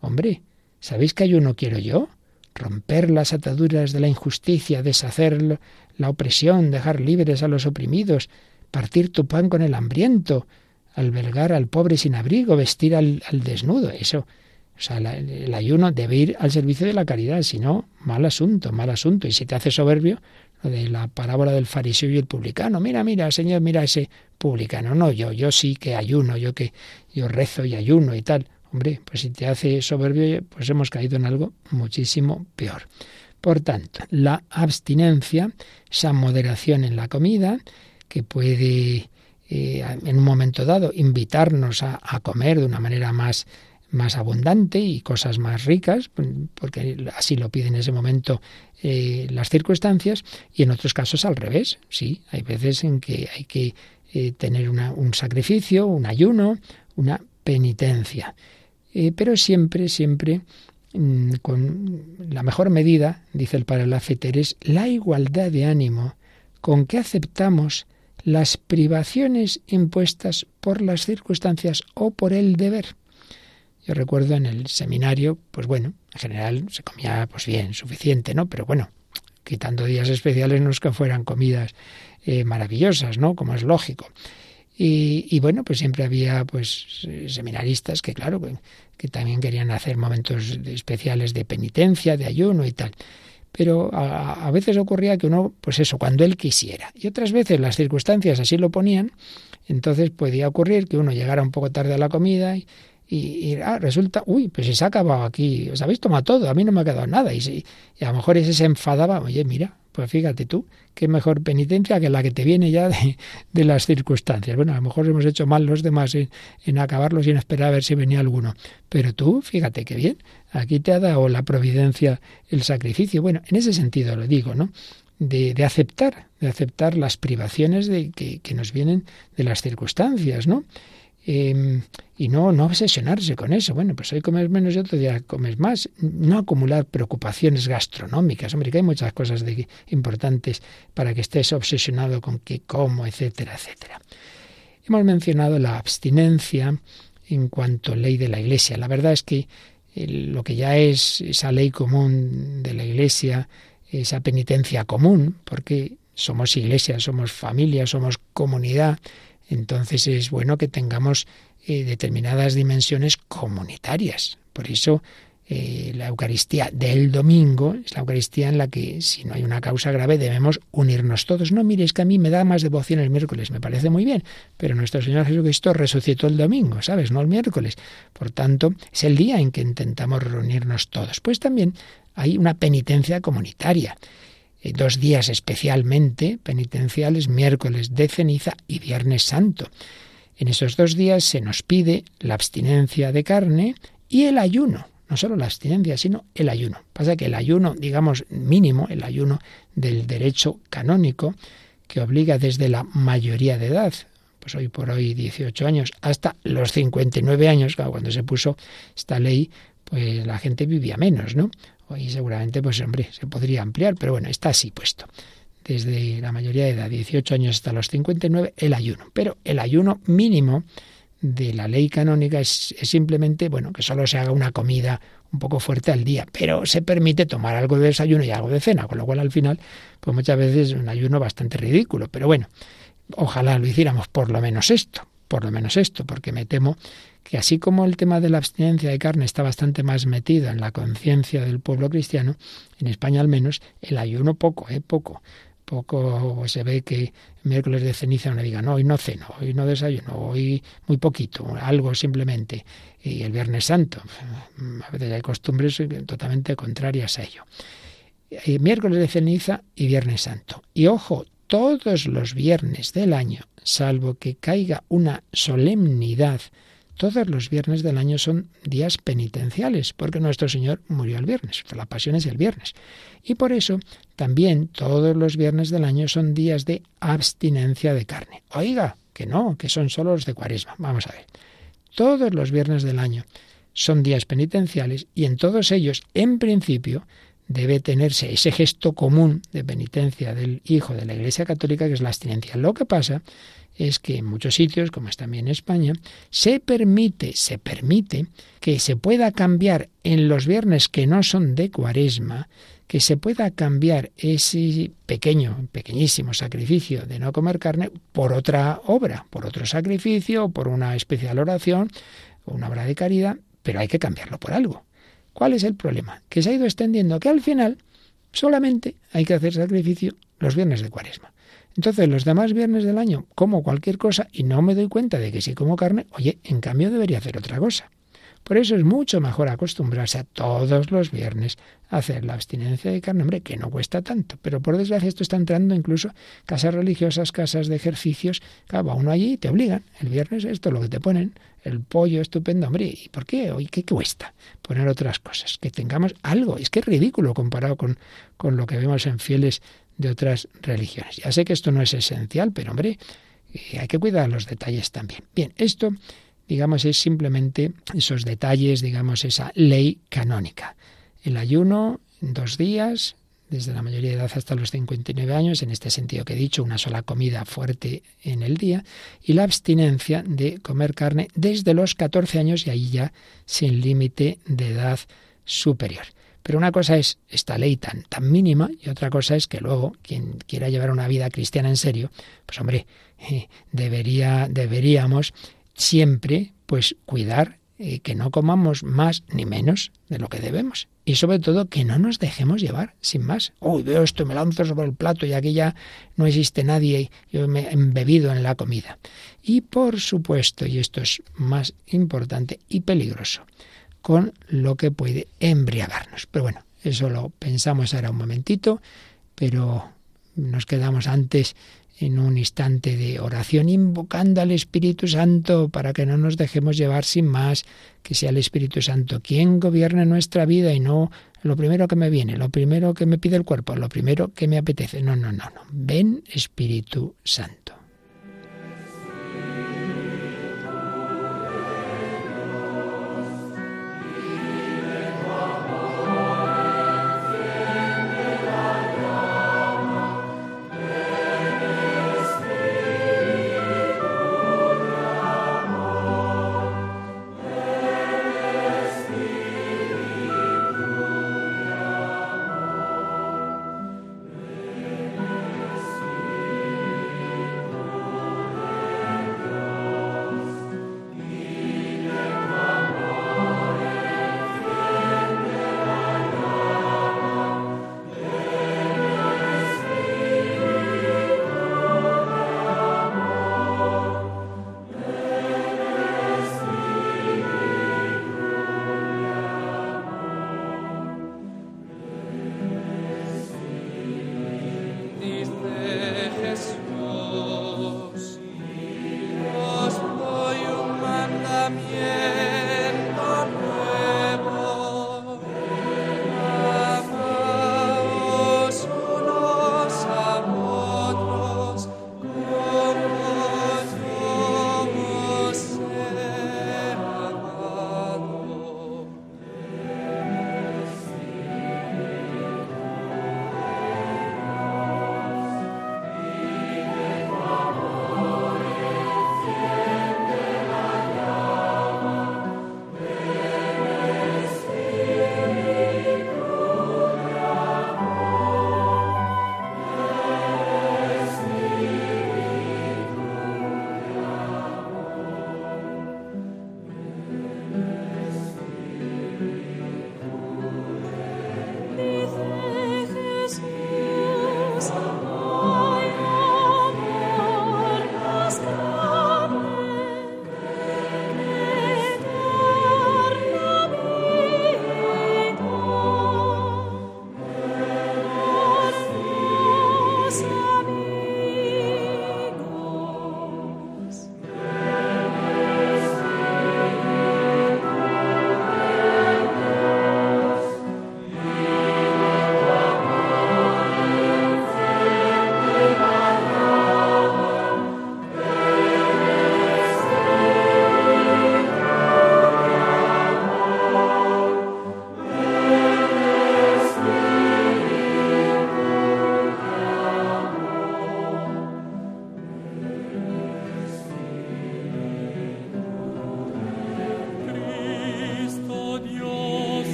Hombre, ¿sabéis qué ayuno quiero yo? Romper las ataduras de la injusticia, deshacer la opresión, dejar libres a los oprimidos, partir tu pan con el hambriento, albergar al pobre sin abrigo, vestir al, al desnudo. Eso, o sea, el ayuno debe ir al servicio de la caridad, si no, mal asunto, mal asunto. Y si te hace soberbio, lo de la parábola del fariseo y el publicano, mira, mira, Señor, mira ese publicano. No, yo, yo sí que ayuno, yo que yo rezo y ayuno y tal. Hombre, pues si te hace soberbio, pues hemos caído en algo muchísimo peor. Por tanto, la abstinencia, esa moderación en la comida, que puede eh, en un momento dado invitarnos a, comer de una manera más, más abundante y cosas más ricas, porque así lo piden en ese momento eh, las circunstancias, y en otros casos al revés. Sí, hay veces en que hay que eh, tener un sacrificio, un ayuno, una penitencia. pero siempre, siempre mm, con la mejor medida, dice el padre Lafeter, es la igualdad de ánimo con que aceptamos las privaciones impuestas por las circunstancias o por el deber. Yo recuerdo en el seminario, pues bueno, en general se comía pues bien, suficiente, ¿no? Pero bueno, quitando días especiales no es que fueran comidas eh, maravillosas, ¿no? Como es lógico. Y, bueno, pues siempre había pues seminaristas que claro, que, que también querían hacer momentos especiales de penitencia, de ayuno y tal pero a, veces ocurría que uno, pues eso, cuando él quisiera. Y otras veces las circunstancias así lo ponían, entonces podía ocurrir que uno llegara un poco tarde a la comida y, y, ah, resulta, uy, pues si se ha acabado aquí, os habéis tomado todo, a mí no me ha quedado nada. Y, si, y a lo mejor ese se enfadaba, oye, mira, pues fíjate tú, qué mejor penitencia que la que te viene ya de, las circunstancias. Bueno, a lo mejor hemos hecho mal los demás en, en acabarlo sin esperar a ver si venía alguno. Pero tú, fíjate qué bien, aquí te ha dado la providencia el sacrificio. Bueno, en ese sentido lo digo, ¿no? De, de aceptar, de aceptar las privaciones de, que, que nos vienen de las circunstancias, ¿no? Em, y no, no obsesionarse con eso. Bueno, pues hoy comes menos y otro día comes más. No acumular preocupaciones gastronómicas. Hombre, que hay muchas cosas importantes para que estés obsesionado con qué como, etcétera, etcétera. Hemos mencionado la abstinencia en cuanto a ley de la Iglesia. La verdad es que lo que ya es esa ley común de la Iglesia, esa penitencia común, porque somos iglesia, somos familia, somos comunidad, entonces es bueno que tengamos eh, determinadas dimensiones comunitarias. Por eso eh, la Eucaristía del domingo es la Eucaristía en la que, si no hay una causa grave, debemos unirnos todos. No, mire, es que a mí me da más devoción el miércoles, me parece muy bien, pero nuestro Señor Jesucristo resucitó el domingo, ¿sabes? No el miércoles. Por tanto, es el día en que intentamos reunirnos todos. Pues también hay una penitencia comunitaria. Eh, dos días especialmente penitenciales, miércoles de ceniza y viernes santo. En esos dos días se nos pide la abstinencia de carne y el ayuno. No solo la abstinencia, sino el ayuno. Pasa que el ayuno, digamos, mínimo, el ayuno del derecho canónico, que obliga desde la mayoría de edad, pues hoy por hoy 18 años, hasta los 59 años, cuando se puso esta ley, pues la gente vivía menos, ¿no? Hoy seguramente, pues hombre, se podría ampliar, pero bueno, está así puesto. Desde la mayoría de edad, 18 años hasta los 59, el ayuno. Pero el ayuno mínimo de la ley canónica es, simplemente, bueno, que solo se haga una comida un poco fuerte al día, pero se permite tomar algo de desayuno y algo de cena, con lo cual al final, pues muchas veces es un ayuno bastante ridículo. Pero bueno, ojalá lo hiciéramos por lo menos esto, por lo menos esto, porque me temo que así como el tema de la abstinencia de carne está bastante más metido en la conciencia del pueblo cristiano, en España al menos, el ayuno poco, ¿eh? Poco. Poco se ve que miércoles de ceniza uno diga, no, hoy no ceno, hoy no desayuno, hoy muy poquito, algo simplemente. Y el Viernes Santo, a veces hay costumbres totalmente contrarias a ello. Y miércoles de ceniza y Viernes Santo. Y ojo, todos los viernes del año, salvo que caiga una solemnidad todos los viernes del año son días penitenciales, porque nuestro Señor murió el viernes, la pasión es el viernes. Y por eso también todos los viernes del año son días de abstinencia de carne. Oiga, que no, que son solo los de cuaresma. Vamos a ver. Todos los viernes del año son días penitenciales y en todos ellos, en principio, debe tenerse ese gesto común de penitencia del Hijo de la Iglesia Católica, que es la abstinencia. Lo que pasa es que en muchos sitios, como es también en España, se permite, se permite que se pueda cambiar en los viernes que no son de cuaresma, que se pueda cambiar ese pequeño, pequeñísimo sacrificio de no comer carne por otra obra, por otro sacrificio, por una especial oración, una obra de caridad, pero hay que cambiarlo por algo. ¿Cuál es el problema? Que se ha ido extendiendo que al final solamente hay que hacer sacrificio los viernes de cuaresma. Entonces, los demás viernes del año como cualquier cosa y no me doy cuenta de que si como carne, oye, en cambio debería hacer otra cosa. Por eso es mucho mejor acostumbrarse a todos los viernes a hacer la abstinencia de carne, hombre, que no cuesta tanto. Pero por desgracia esto está entrando incluso casas religiosas, casas de ejercicios. Claro, va uno allí te obligan. El viernes esto es lo que te ponen. El pollo estupendo, hombre. ¿Y por qué? ¿Y qué cuesta? Poner otras cosas. Que tengamos algo. Es que es ridículo comparado con, con lo que vemos en fieles de otras religiones. Ya sé que esto no es esencial, pero hombre, eh, hay que cuidar los detalles también. Bien, esto, digamos, es simplemente esos detalles, digamos, esa ley canónica. El ayuno, dos días, desde la mayoría de edad hasta los 59 años, en este sentido que he dicho, una sola comida fuerte en el día, y la abstinencia de comer carne desde los 14 años y ahí ya sin límite de edad superior. Pero una cosa es esta ley tan, tan mínima y otra cosa es que luego quien quiera llevar una vida cristiana en serio, pues hombre, debería, deberíamos siempre pues cuidar eh, que no comamos más ni menos de lo que debemos. Y sobre todo que no nos dejemos llevar, sin más. Uy, veo esto, me lanzo sobre el plato y aquí ya no existe nadie yo me he embebido en la comida. Y por supuesto, y esto es más importante y peligroso, con lo que puede embriagarnos. Pero bueno, eso lo pensamos ahora un momentito, pero nos quedamos antes en un instante de oración invocando al Espíritu Santo para que no nos dejemos llevar sin más, que sea el Espíritu Santo quien gobierne nuestra vida y no lo primero que me viene, lo primero que me pide el cuerpo, lo primero que me apetece. No, no, no, no. Ven Espíritu Santo.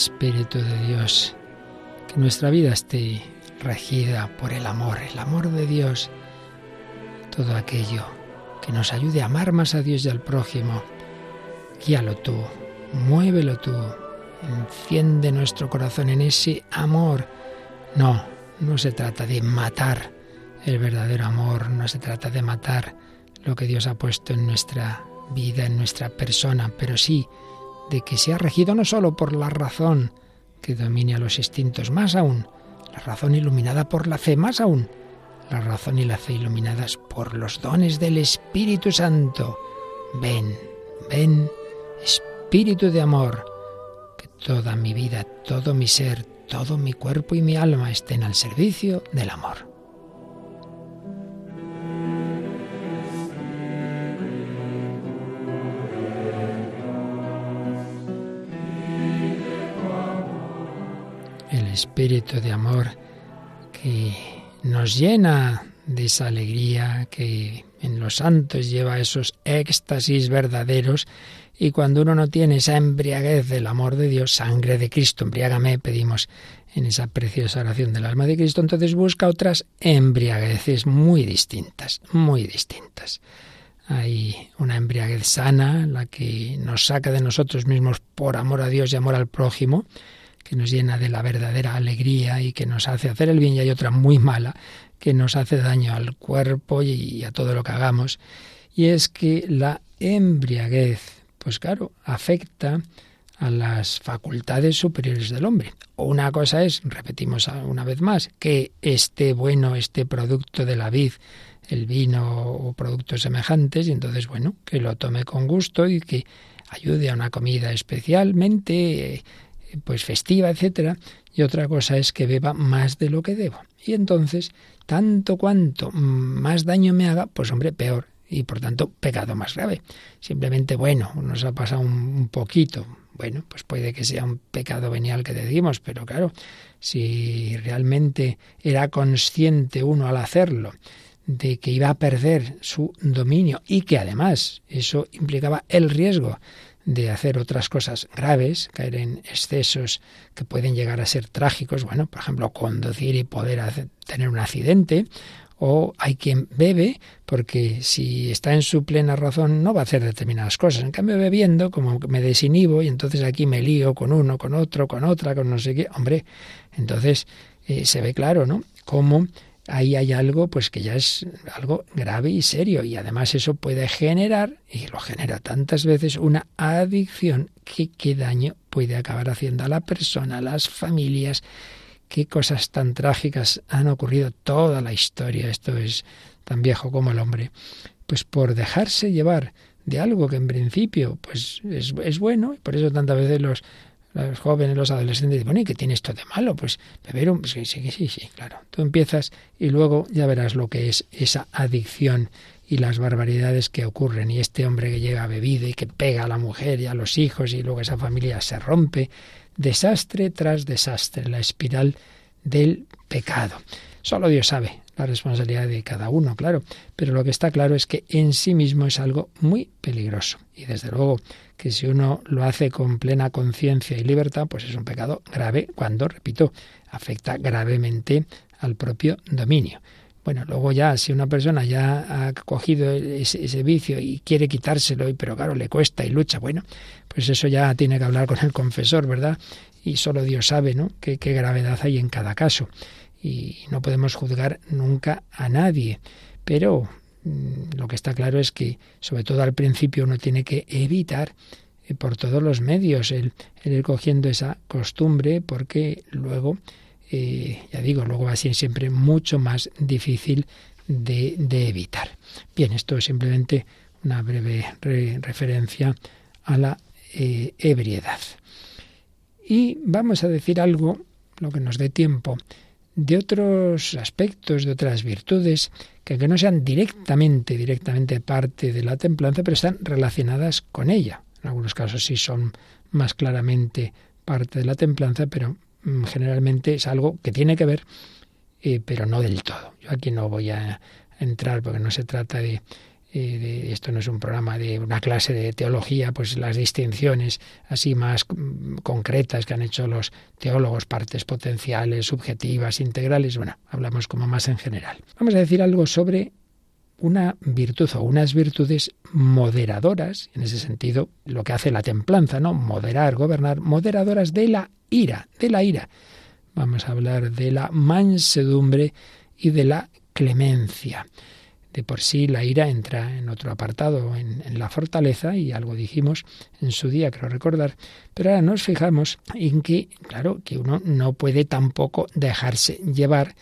Espíritu de Dios, que nuestra vida esté regida por el amor, el amor de Dios, todo aquello que nos ayude a amar más a Dios y al prójimo. Guíalo tú, muévelo tú, enciende nuestro corazón en ese amor. No, no se trata de matar el verdadero amor, no se trata de matar lo que Dios ha puesto en nuestra vida, en nuestra persona, pero sí de que sea regido no solo por la razón que domine a los instintos, más aún, la razón iluminada por la fe, más aún, la razón y la fe iluminadas por los dones del Espíritu Santo. Ven, ven, Espíritu de amor, que toda mi vida, todo mi ser, todo mi cuerpo y mi alma estén al servicio del amor. Espíritu de amor que nos llena de esa alegría que en los santos lleva esos éxtasis verdaderos y cuando uno no tiene esa embriaguez del amor de Dios, sangre de Cristo, embriágame, pedimos en esa preciosa oración del alma de Cristo, entonces busca otras embriagueces muy distintas, muy distintas. Hay una embriaguez sana, la que nos saca de nosotros mismos por amor a Dios y amor al prójimo, que nos llena de la verdadera alegría y que nos hace hacer el bien, y hay otra muy mala, que nos hace daño al cuerpo y a todo lo que hagamos, y es que la embriaguez pues claro, afecta a las facultades superiores del hombre. O una cosa es, repetimos una vez más, que este bueno, este producto de la vid, el vino o productos semejantes, y entonces, bueno, que lo tome con gusto y que ayude a una comida especialmente, pues festiva, etcétera. Y otra cosa es que beba más de lo que debo. Y entonces, tanto cuanto más daño me haga, pues hombre, peor y por tanto pecado más grave. Simplemente, bueno, nos ha pasado un, poquito. Bueno, pues puede que sea un pecado venial que decimos, pero claro, si realmente era consciente uno al hacerlo de que iba a perder su dominio y que además eso implicaba el riesgo de hacer otras cosas graves, caer en excesos que pueden llegar a ser trágicos, bueno, por ejemplo, conducir y poder tener un accidente, o hay quien bebe porque si está en su plena razón no va a hacer determinadas cosas. En cambio, bebiendo, como me desinhibo y entonces aquí me lío con uno, con otro, con otra, con no sé qué, hombre, entonces eh, se ve claro, ¿no? Cómo ahí hay algo pues que ya es algo grave y serio y además eso puede generar y lo genera tantas veces una adicción que qué daño puede acabar haciendo a la persona, a las familias qué cosas tan trágicas han ocurrido toda la historia, esto es tan viejo como el hombre, pues por dejarse llevar de algo que en principio pues es, es bueno, y por eso tantas veces los, los jóvenes, los adolescentes dicen, bueno, ¿y qué tiene esto de malo? Pues beber un... Sí, sí, sí, sí, claro. Tú empiezas y luego ya verás lo que es esa adicción y las barbaridades que ocurren. Y este hombre que llega bebido y que pega a la mujer y a los hijos y luego esa familia se rompe desastre tras desastre, la espiral del pecado. Solo Dios sabe la responsabilidad de cada uno, claro, pero lo que está claro es que en sí mismo es algo muy peligroso. Y desde luego que si uno lo hace con plena conciencia y libertad, pues es un pecado grave cuando, repito, afecta gravemente al propio dominio. Bueno, luego ya, si una persona ya ha cogido ese, vicio y quiere quitárselo, pero claro, le cuesta y lucha, bueno, pues eso ya tiene que hablar con el confesor, ¿verdad? Y solo Dios sabe, ¿no? Qué, gravedad hay en cada caso. Y no podemos juzgar nunca a nadie. Pero lo que está claro es que, sobre todo al principio, uno tiene que evitar eh, por todos los medios el, el ir cogiendo esa costumbre, porque luego eh, ya digo, luego va a ser siempre mucho más difícil de, evitar. Bien, esto es simplemente una breve referencia a la eh, ebriedad. Y vamos a decir algo, lo que nos dé tiempo, de otros aspectos, de otras virtudes, que no sean directamente, directamente parte de la templanza, pero están relacionadas con ella. En algunos casos sí son más claramente parte de la templanza, pero Mm, generalmente es algo que tiene que ver, eh, pero no del todo. Yo aquí no voy a entrar porque no se trata de eh, esto no es un programa de una clase de teología, pues las distinciones así más concretas que han hecho los teólogos, partes potenciales, subjetivas, integrales, bueno, hablamos como más en general. Vamos a decir algo sobre una virtud o unas virtudes moderadoras, en ese sentido, lo que hace la templanza, ¿no? Moderar, gobernar, moderadoras de la ira, de la ira. Vamos a hablar de la mansedumbre y de la clemencia. De por sí la ira entra en otro apartado, en, la fortaleza, y algo dijimos en su día, creo recordar, pero ahora nos fijamos en que, claro, que uno no puede tampoco dejarse llevar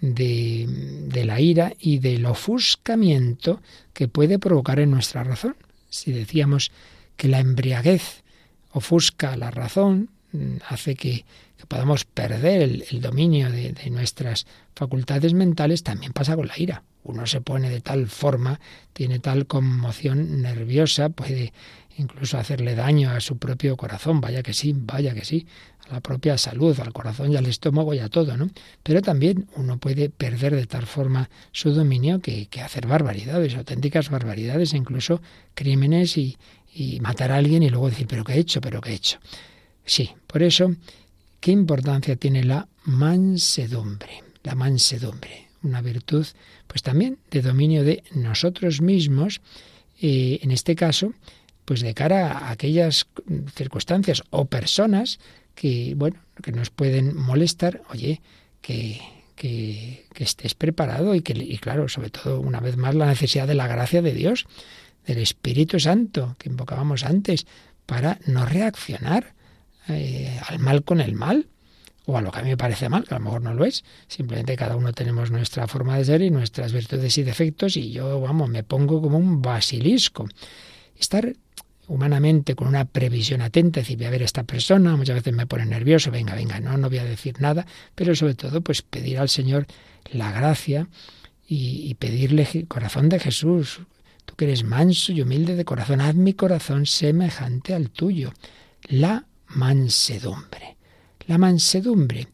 de, de la ira y del ofuscamiento que puede provocar en nuestra razón. Si decíamos que la embriaguez ofusca la razón, hace que, podamos perder el, dominio de, nuestras facultades mentales, también pasa con la ira. Uno se pone de tal forma, tiene tal conmoción nerviosa, puede incluso hacerle daño a su propio corazón, vaya que sí, vaya que sí, a la propia salud, al corazón y al estómago y a todo, ¿no? Pero también uno puede perder de tal forma su dominio que, que hacer barbaridades, auténticas barbaridades, incluso crímenes y, y matar a alguien y luego decir, pero qué he hecho, pero qué he hecho. Sí, por eso, ¿qué importancia tiene la mansedumbre? La mansedumbre, una virtud, pues también de dominio de nosotros mismos, eh, en este caso, pues de cara a aquellas circunstancias o personas que, bueno, que nos pueden molestar, oye, que, que, estés preparado y que, y claro, sobre todo, una vez más, la necesidad de la gracia de Dios, del Espíritu Santo, que invocábamos antes, para no reaccionar eh, al mal con el mal, o a lo que a mí me parece mal, que a lo mejor no lo es. Simplemente cada uno tenemos nuestra forma de ser y nuestras virtudes y defectos, y yo, vamos, me pongo como un basilisco. Estar humanamente con una previsión atenta, decir, voy a ver a esta persona, muchas veces me pone nervioso, venga, venga, no, no voy a decir nada, pero sobre todo, pues pedir al Señor la gracia y, y pedirle corazón de Jesús. Tú que eres manso y humilde de corazón, haz mi corazón semejante al tuyo. La mansedumbre. La mansedumbre,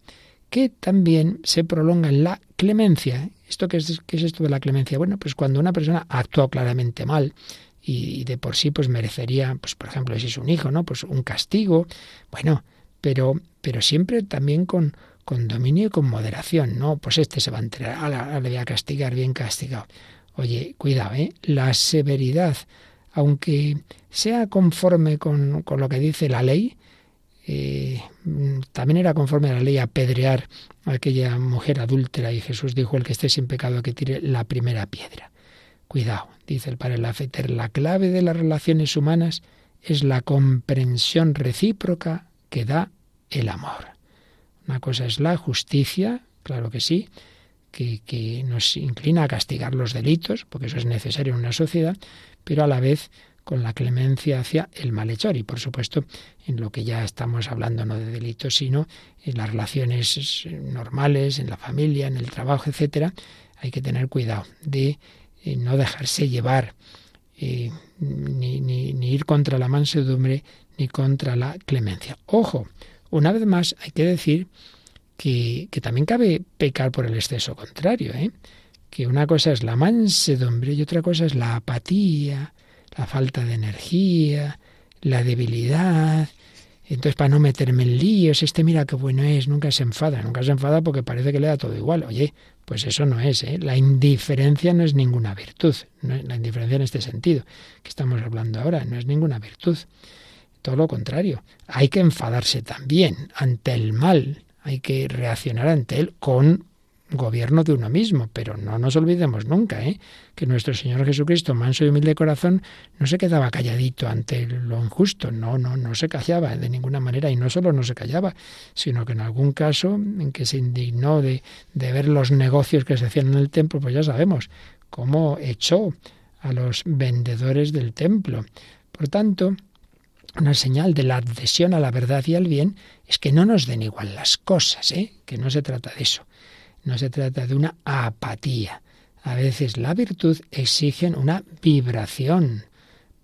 que también se prolonga en la clemencia. ¿Esto qué es, qué es esto de la clemencia? Bueno, pues cuando una persona actuado claramente mal y de por sí pues merecería, pues por ejemplo, si es un hijo, ¿no? Pues un castigo, bueno, pero, pero siempre también con, con dominio y con moderación, ¿no? Pues este se va a enterar, le voy a castigar, bien castigado. Oye, cuidado, ¿eh? La severidad, aunque sea conforme con, con lo que dice la ley, eh, también era conforme a la ley apedrear a aquella mujer adúltera y Jesús dijo el que esté sin pecado que tire la primera piedra. Cuidado, dice el padre Lafeter, la clave de las relaciones humanas es la comprensión recíproca que da el amor. Una cosa es la justicia, claro que sí, que, que nos inclina a castigar los delitos, porque eso es necesario en una sociedad, pero a la vez con la clemencia hacia el malhechor y por supuesto en lo que ya estamos hablando no de delitos sino en las relaciones normales en la familia en el trabajo etcétera hay que tener cuidado de eh, no dejarse llevar eh, ni, ir contra la mansedumbre ni contra la clemencia ojo una vez más hay que decir que, que también cabe pecar por el exceso contrario ¿eh? que una cosa es la mansedumbre y otra cosa es la apatía la falta de energía, la debilidad. Entonces, para no meterme en líos, este mira qué bueno es, nunca se enfada, nunca se enfada porque parece que le da todo igual. Oye, pues eso no es, ¿eh? La indiferencia no es ninguna virtud, la indiferencia en este sentido que estamos hablando ahora, no es ninguna virtud. Todo lo contrario, hay que enfadarse también ante el mal, hay que reaccionar ante él con gobierno de uno mismo, pero no nos olvidemos nunca ¿eh? que nuestro Señor Jesucristo, manso y humilde corazón, no se quedaba calladito ante lo injusto, no, no, no se callaba de ninguna manera, y no solo no se callaba, sino que en algún caso en que se indignó de, de ver los negocios que se hacían en el templo, pues ya sabemos cómo echó a los vendedores del templo. Por tanto, una señal de la adhesión a la verdad y al bien es que no nos den igual las cosas, ¿eh? que no se trata de eso no se trata de una apatía. A veces la virtud exige una vibración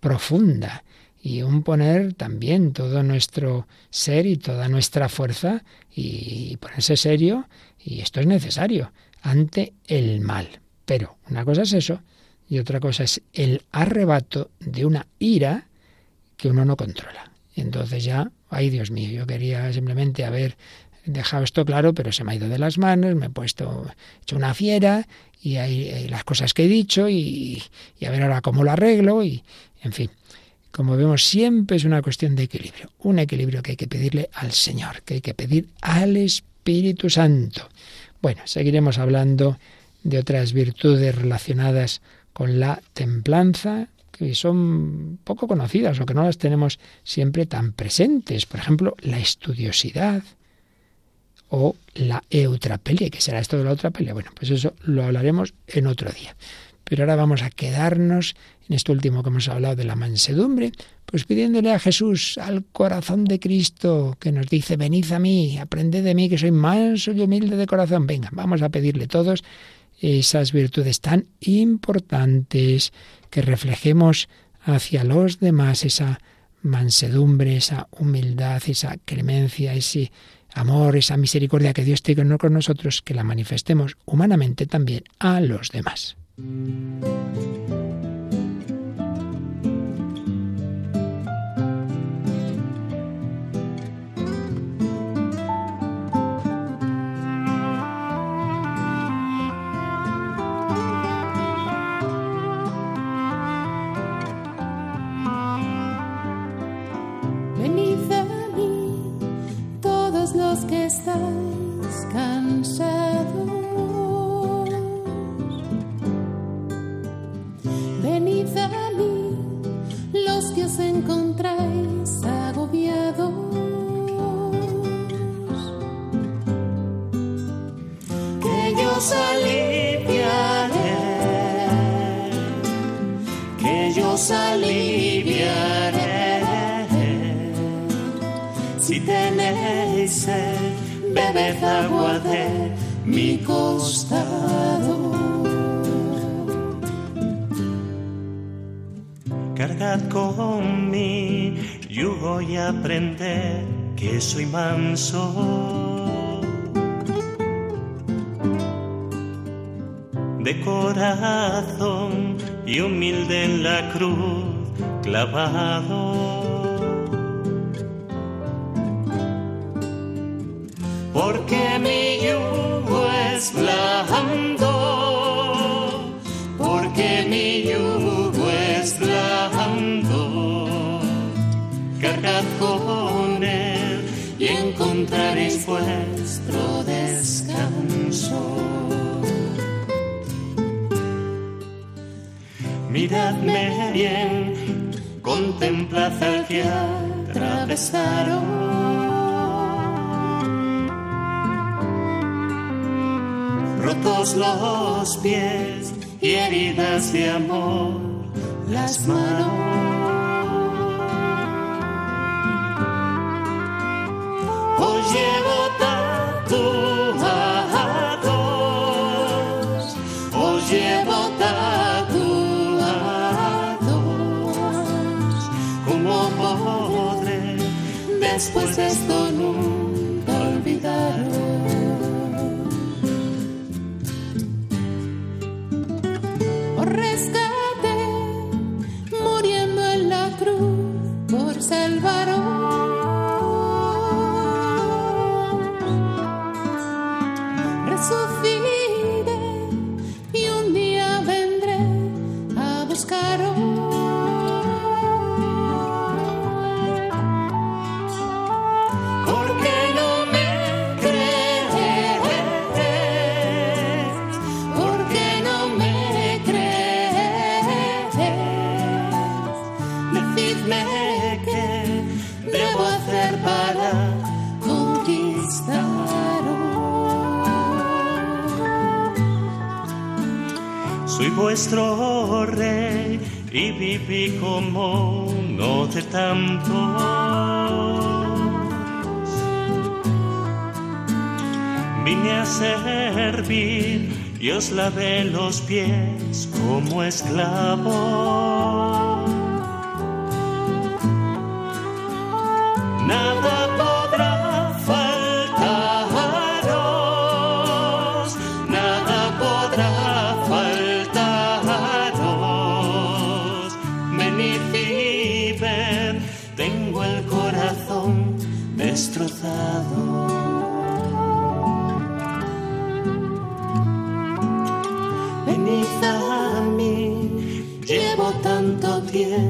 profunda y un poner también todo nuestro ser y toda nuestra fuerza y ponerse serio, y esto es necesario, ante el mal. Pero una cosa es eso, y otra cosa es el arrebato de una ira que uno no controla. Entonces ya, ay Dios mío, yo quería simplemente haber dejado esto claro, pero se me ha ido de las manos, me he puesto hecho una fiera y hay, las cosas que he dicho y, y, a ver ahora cómo lo arreglo y, en fin. Como vemos, siempre es una cuestión de equilibrio. Un equilibrio que hay que pedirle al Señor, que hay que pedir al Espíritu Santo. Bueno, seguiremos hablando de otras virtudes relacionadas con la templanza, que son poco conocidas o que no las tenemos siempre tan presentes. Por ejemplo, la estudiosidad o la eutrapelia. ¿Qué será esto de la eutrapelia? Bueno, pues eso lo hablaremos en otro día. Pero ahora vamos a quedarnos en esto último que hemos hablado de la mansedumbre, pues pidiéndole a Jesús, al corazón de Cristo, que nos dice, venid a mí, aprended de mí, que soy manso y humilde de corazón. Venga, vamos a pedirle todos esas virtudes tan importantes, que reflejemos hacia los demás esa mansedumbre, esa humildad, esa clemencia, ese amor, esa misericordia que Dios tiene con nosotros, que la manifestemos humanamente también a los demás. De corazón y humilde en la cruz clavado. Porque mi yugo es blando, porque mi yugo es blando, cargad con y encontraréis vuestro descanso. Miradme bien, contemplad al que atravesaron. Rotos los pies y heridas de amor las manos. Después de esto vuestro rey y viví como uno de tantos. Vine a servir y os lavé los pies como esclavo. Nada tiempo